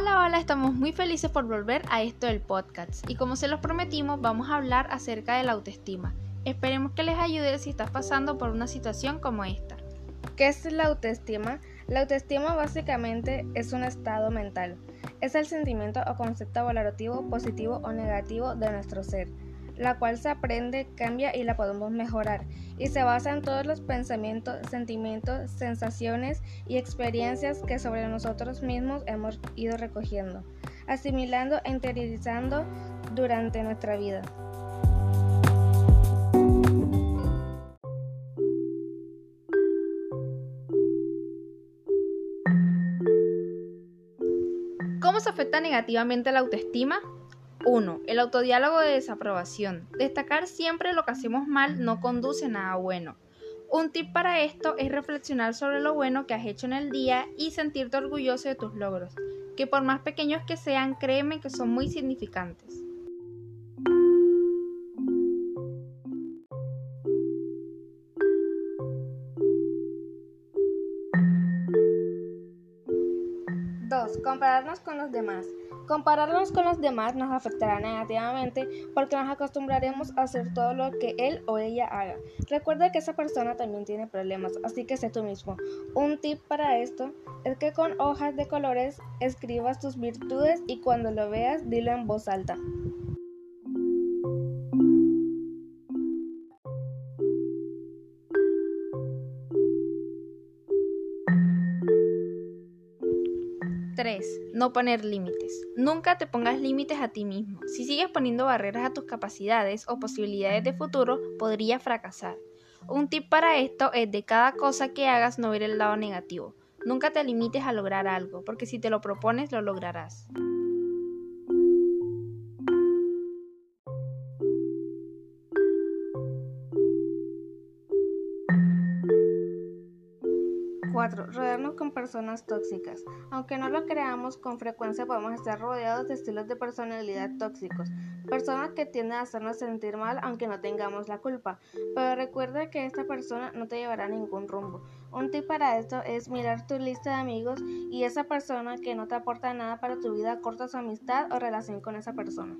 Hola, hola, estamos muy felices por volver a esto del podcast y como se los prometimos vamos a hablar acerca de la autoestima. Esperemos que les ayude si estás pasando por una situación como esta. ¿Qué es la autoestima? La autoestima básicamente es un estado mental. Es el sentimiento o concepto valorativo positivo o negativo de nuestro ser la cual se aprende, cambia y la podemos mejorar, y se basa en todos los pensamientos, sentimientos, sensaciones y experiencias que sobre nosotros mismos hemos ido recogiendo, asimilando e interiorizando durante nuestra vida. ¿Cómo se afecta negativamente la autoestima? 1. El autodiálogo de desaprobación. Destacar siempre lo que hacemos mal no conduce a nada bueno. Un tip para esto es reflexionar sobre lo bueno que has hecho en el día y sentirte orgulloso de tus logros, que por más pequeños que sean, créeme que son muy significantes. 2. Compararnos con los demás. Compararnos con los demás nos afectará negativamente porque nos acostumbraremos a hacer todo lo que él o ella haga. Recuerda que esa persona también tiene problemas, así que sé tú mismo. Un tip para esto es que con hojas de colores escribas tus virtudes y cuando lo veas dilo en voz alta. 3. No poner límites. Nunca te pongas límites a ti mismo. Si sigues poniendo barreras a tus capacidades o posibilidades de futuro, podrías fracasar. Un tip para esto es de cada cosa que hagas no ver el lado negativo. Nunca te limites a lograr algo, porque si te lo propones lo lograrás. 4. Rodearnos con personas tóxicas. Aunque no lo creamos, con frecuencia podemos estar rodeados de estilos de personalidad tóxicos, personas que tienden a hacernos sentir mal aunque no tengamos la culpa. Pero recuerda que esta persona no te llevará a ningún rumbo. Un tip para esto es mirar tu lista de amigos y esa persona que no te aporta nada para tu vida corta su amistad o relación con esa persona.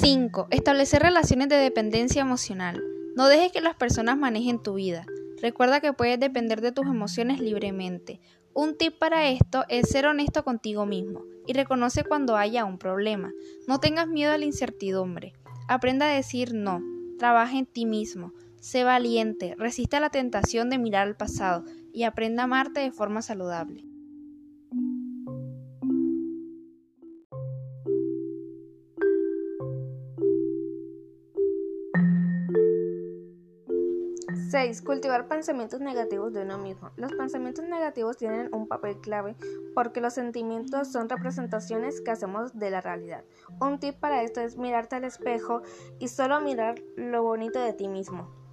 5. Establecer relaciones de dependencia emocional. No dejes que las personas manejen tu vida. Recuerda que puedes depender de tus emociones libremente. Un tip para esto es ser honesto contigo mismo y reconoce cuando haya un problema. No tengas miedo a la incertidumbre. Aprenda a decir no. Trabaja en ti mismo. Sé valiente. Resista la tentación de mirar al pasado y aprenda a amarte de forma saludable. 6. Cultivar pensamientos negativos de uno mismo. Los pensamientos negativos tienen un papel clave porque los sentimientos son representaciones que hacemos de la realidad. Un tip para esto es mirarte al espejo y solo mirar lo bonito de ti mismo.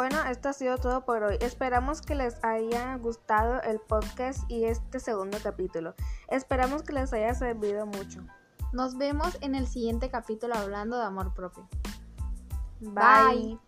Bueno, esto ha sido todo por hoy. Esperamos que les haya gustado el podcast y este segundo capítulo. Esperamos que les haya servido mucho. Nos vemos en el siguiente capítulo hablando de amor propio. Bye.